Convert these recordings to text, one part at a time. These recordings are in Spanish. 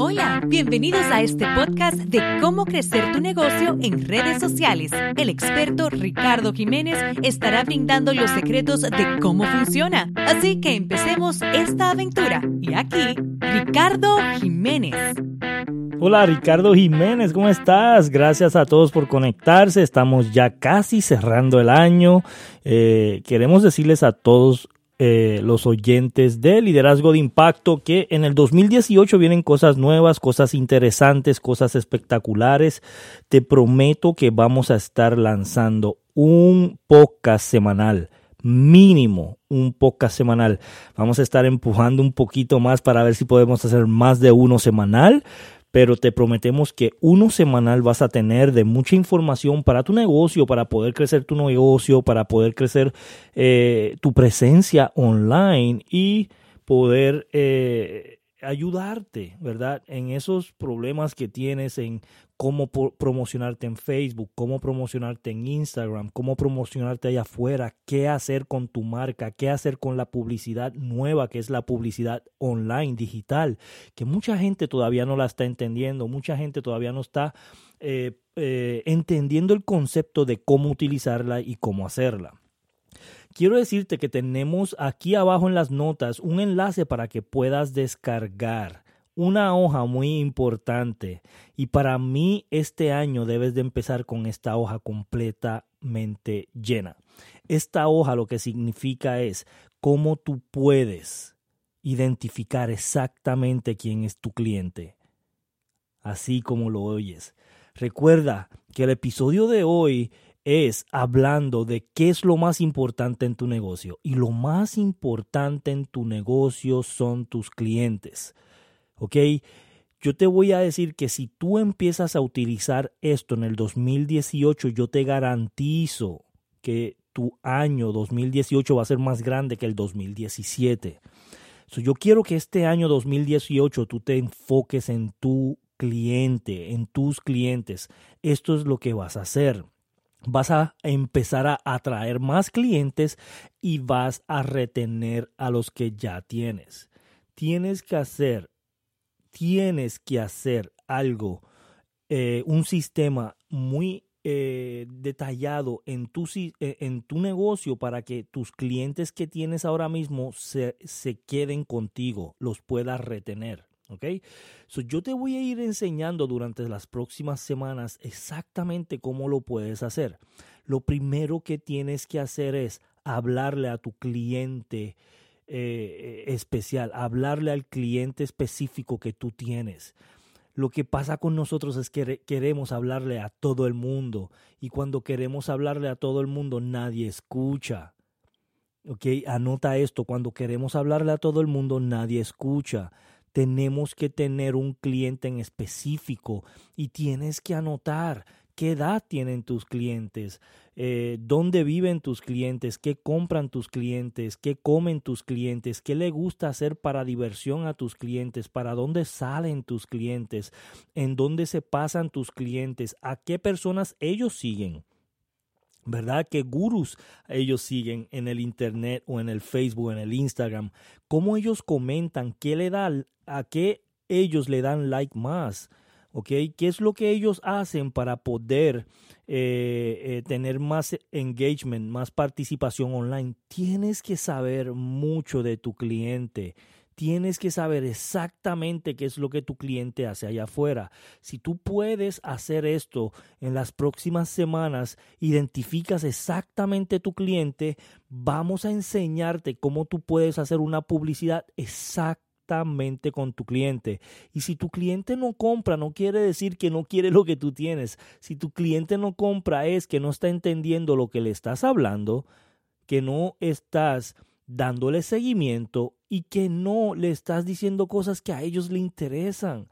Hola, bienvenidos a este podcast de cómo crecer tu negocio en redes sociales. El experto Ricardo Jiménez estará brindando los secretos de cómo funciona. Así que empecemos esta aventura. Y aquí, Ricardo Jiménez. Hola Ricardo Jiménez, ¿cómo estás? Gracias a todos por conectarse. Estamos ya casi cerrando el año. Eh, queremos decirles a todos eh, los oyentes de Liderazgo de Impacto que en el 2018 vienen cosas nuevas, cosas interesantes, cosas espectaculares. Te prometo que vamos a estar lanzando un podcast semanal mínimo un podcast semanal. Vamos a estar empujando un poquito más para ver si podemos hacer más de uno semanal, pero te prometemos que uno semanal vas a tener de mucha información para tu negocio, para poder crecer tu negocio, para poder crecer eh, tu presencia online y poder eh, ayudarte, ¿verdad? En esos problemas que tienes en cómo promocionarte en Facebook, cómo promocionarte en Instagram, cómo promocionarte allá afuera, qué hacer con tu marca, qué hacer con la publicidad nueva, que es la publicidad online, digital, que mucha gente todavía no la está entendiendo, mucha gente todavía no está eh, eh, entendiendo el concepto de cómo utilizarla y cómo hacerla. Quiero decirte que tenemos aquí abajo en las notas un enlace para que puedas descargar una hoja muy importante y para mí este año debes de empezar con esta hoja completamente llena. Esta hoja lo que significa es cómo tú puedes identificar exactamente quién es tu cliente, así como lo oyes. Recuerda que el episodio de hoy es hablando de qué es lo más importante en tu negocio y lo más importante en tu negocio son tus clientes. ¿ok? Yo te voy a decir que si tú empiezas a utilizar esto en el 2018, yo te garantizo que tu año 2018 va a ser más grande que el 2017. yo quiero que este año 2018 tú te enfoques en tu cliente, en tus clientes. Esto es lo que vas a hacer. Vas a empezar a atraer más clientes y vas a retener a los que ya tienes. Tienes que hacer tienes que hacer algo, eh, un sistema muy eh, detallado en tu, eh, en tu negocio para que tus clientes que tienes ahora mismo se, se queden contigo, los puedas retener. ¿Ok? So, yo te voy a ir enseñando durante las próximas semanas exactamente cómo lo puedes hacer. Lo primero que tienes que hacer es hablarle a tu cliente eh, especial, hablarle al cliente específico que tú tienes. Lo que pasa con nosotros es que queremos hablarle a todo el mundo y cuando queremos hablarle a todo el mundo nadie escucha. ¿Ok? Anota esto, cuando queremos hablarle a todo el mundo nadie escucha. Tenemos que tener un cliente en específico y tienes que anotar qué edad tienen tus clientes, eh, dónde viven tus clientes, qué compran tus clientes, qué comen tus clientes, qué le gusta hacer para diversión a tus clientes, para dónde salen tus clientes, en dónde se pasan tus clientes, a qué personas ellos siguen. ¿Verdad? ¿Qué gurús ellos siguen en el Internet o en el Facebook, en el Instagram? ¿Cómo ellos comentan? ¿Qué le dan? ¿A qué ellos le dan like más? ¿Qué es lo que ellos hacen para poder eh, eh, tener más engagement, más participación online? Tienes que saber mucho de tu cliente. Tienes que saber exactamente qué es lo que tu cliente hace allá afuera. Si tú puedes hacer esto en las próximas semanas, identificas exactamente tu cliente, vamos a enseñarte cómo tú puedes hacer una publicidad exacta con tu cliente. Y si tu cliente no compra, no quiere decir que no quiere lo que tú tienes. Si tu cliente no compra es que no está entendiendo lo que le estás hablando, que no estás dándole seguimiento y que no le estás diciendo cosas que a ellos le interesan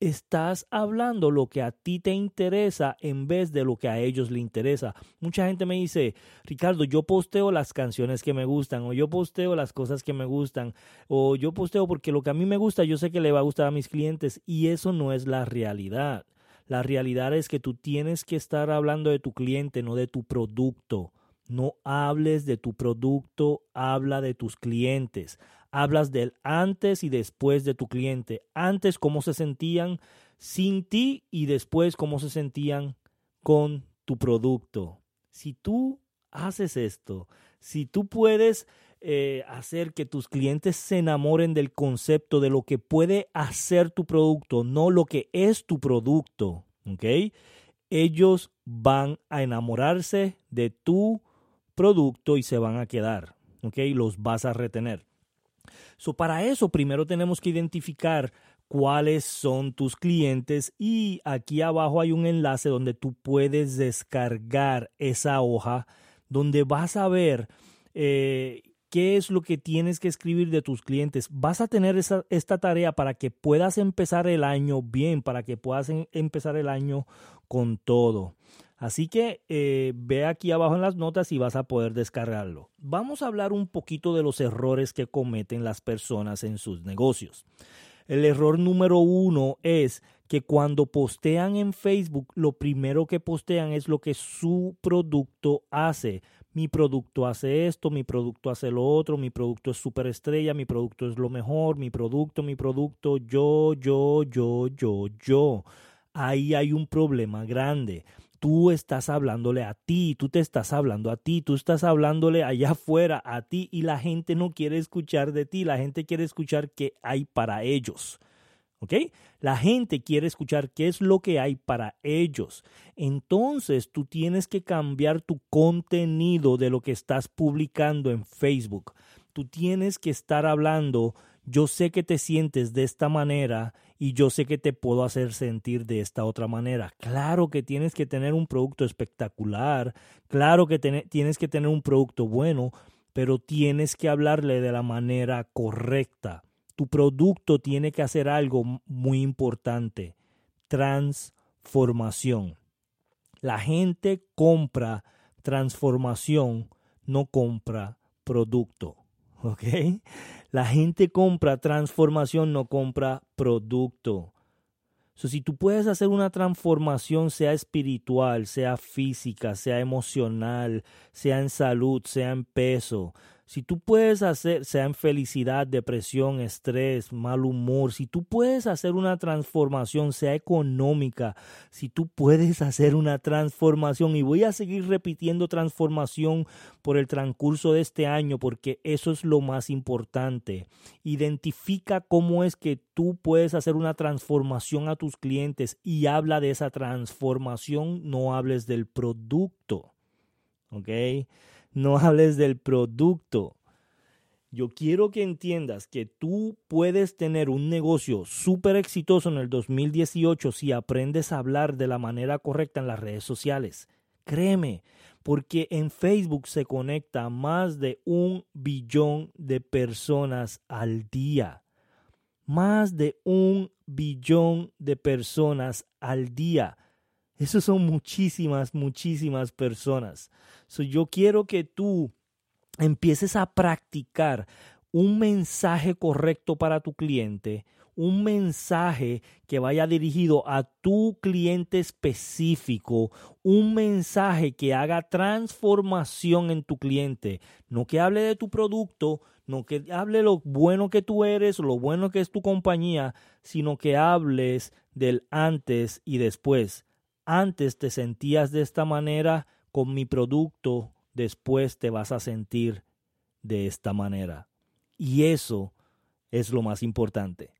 estás hablando lo que a ti te interesa en vez de lo que a ellos le interesa. Mucha gente me dice, Ricardo, yo posteo las canciones que me gustan, o yo posteo las cosas que me gustan, o yo posteo porque lo que a mí me gusta yo sé que le va a gustar a mis clientes, y eso no es la realidad. La realidad es que tú tienes que estar hablando de tu cliente, no de tu producto. No hables de tu producto, habla de tus clientes. Hablas del antes y después de tu cliente. Antes cómo se sentían sin ti y después cómo se sentían con tu producto. Si tú haces esto, si tú puedes eh, hacer que tus clientes se enamoren del concepto de lo que puede hacer tu producto, no lo que es tu producto, ¿ok? Ellos van a enamorarse de tu producto y se van a quedar, ¿ok? Los vas a retener. So, para eso primero tenemos que identificar cuáles son tus clientes y aquí abajo hay un enlace donde tú puedes descargar esa hoja donde vas a ver eh, qué es lo que tienes que escribir de tus clientes. Vas a tener esta tarea para que puedas empezar el año bien, para que puedas empezar el año con todo. Así que eh, ve aquí abajo en las notas y vas a poder descargarlo. Vamos a hablar un poquito de los errores que cometen las personas en sus negocios. El error número uno es que cuando postean en Facebook, lo primero que postean es lo que su producto hace. Mi producto hace esto, mi producto hace lo otro, mi producto es superestrella, mi producto es lo mejor, mi producto, mi producto, yo, yo, yo, yo, yo. Ahí hay un problema grande tú estás hablándole a ti, tú te estás hablando a ti, tú estás hablándole allá afuera a ti y la gente no quiere escuchar de ti, la gente quiere escuchar qué hay para ellos. ¿Ok? La gente quiere escuchar qué es lo que hay para ellos. Entonces tú tienes que cambiar tu contenido de lo que estás publicando en Facebook. Tú tienes que estar hablando yo sé que te sientes de esta manera y yo sé que te puedo hacer sentir de esta otra manera. Claro que tienes que tener un producto espectacular, claro que tienes que tener un producto bueno, pero tienes que hablarle de la manera correcta. Tu producto tiene que hacer algo muy importante, transformación. La gente compra transformación, no compra producto. ¿Ok? La gente compra transformación, no compra producto. si tú puedes hacer una transformación, sea espiritual, sea física, sea emocional, sea en salud, sea en peso, si tú puedes hacer, sea en felicidad, depresión, estrés, mal humor, si tú puedes hacer una transformación, sea económica, si tú puedes hacer una transformación, y voy a seguir repitiendo transformación por el transcurso de este año, porque eso es lo más importante. Identifica cómo es que tú puedes hacer una transformación a tus clientes y habla de esa transformación, no hables del producto. ¿Ok? No hables del producto. Yo quiero que entiendas que tú puedes tener un negocio súper exitoso en el 2018 si aprendes a hablar de la manera correcta en las redes sociales. Créeme, porque en Facebook se conecta más de un billón de personas al día. Más de un billón de personas al día. Eso son muchísimas, muchísimas personas. yo quiero que tú empieces a practicar un mensaje correcto para tu cliente, un mensaje que vaya dirigido a tu cliente específico, un mensaje que haga transformación en tu cliente, no que hable de tu producto, no que hable lo bueno que tú eres, lo bueno que es tu compañía, sino que hables del antes y después antes te sentías de esta manera con mi producto, después te vas a sentir de esta manera. Y eso es lo más importante.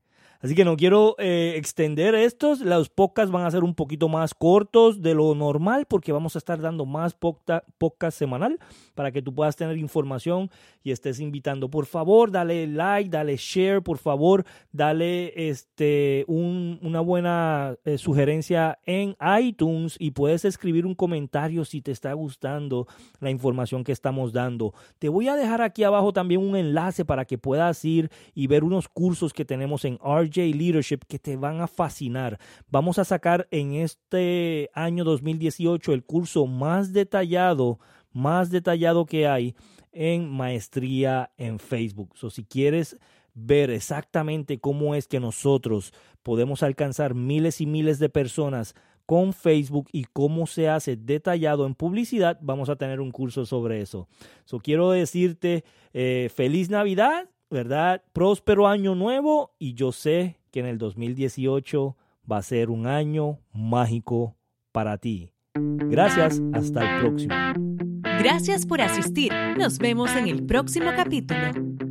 Así que no quiero eh, extender estos. Los podcasts van a ser un poquito más cortos de lo normal porque vamos a estar dando más podcast semanal para que tú puedas tener información y estés invitando. Por favor, dale like, dale share, por favor, dale este, una buena eh, sugerencia en iTunes y puedes escribir un comentario si te está gustando la información que estamos dando. Te voy a dejar aquí abajo también un enlace para que puedas ir y ver unos cursos que tenemos en RJ Leadership que te van a fascinar. Vamos a sacar en este año 2018 el curso más detallado, más detallado que hay en maestría en Facebook. So, si quieres ver exactamente cómo es que nosotros podemos alcanzar miles y miles de personas con Facebook y cómo se hace detallado en publicidad, vamos a tener un curso sobre eso. So, quiero decirte eh, feliz Navidad ¿verdad? Próspero año nuevo y yo sé que en el 2018 va a ser un año mágico para ti. Gracias, hasta el próximo. Gracias por asistir. Nos vemos en el próximo capítulo.